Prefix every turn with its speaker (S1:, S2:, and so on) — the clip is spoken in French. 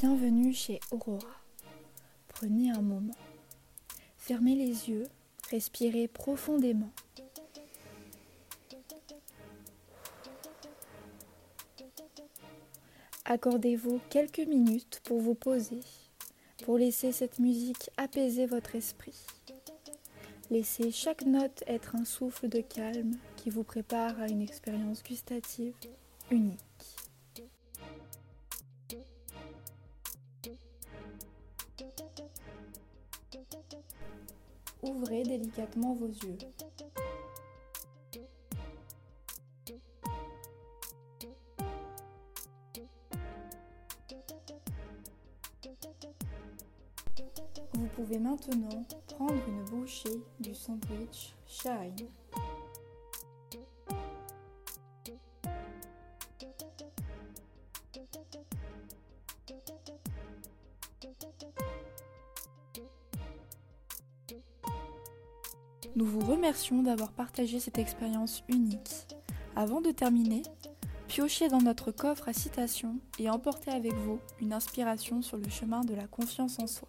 S1: Bienvenue chez Aurora. Prenez un moment. Fermez les yeux, respirez profondément. Accordez-vous quelques minutes pour vous poser, pour laisser cette musique apaiser votre esprit. Laissez chaque note être un souffle de calme qui vous prépare à une expérience gustative unique. Ouvrez délicatement vos yeux. Vous pouvez maintenant prendre une bouchée du sandwich Shine. Nous vous remercions d'avoir partagé cette expérience unique. Avant de terminer, piochez dans notre coffre à citations et emportez avec vous une inspiration sur le chemin de la confiance en soi.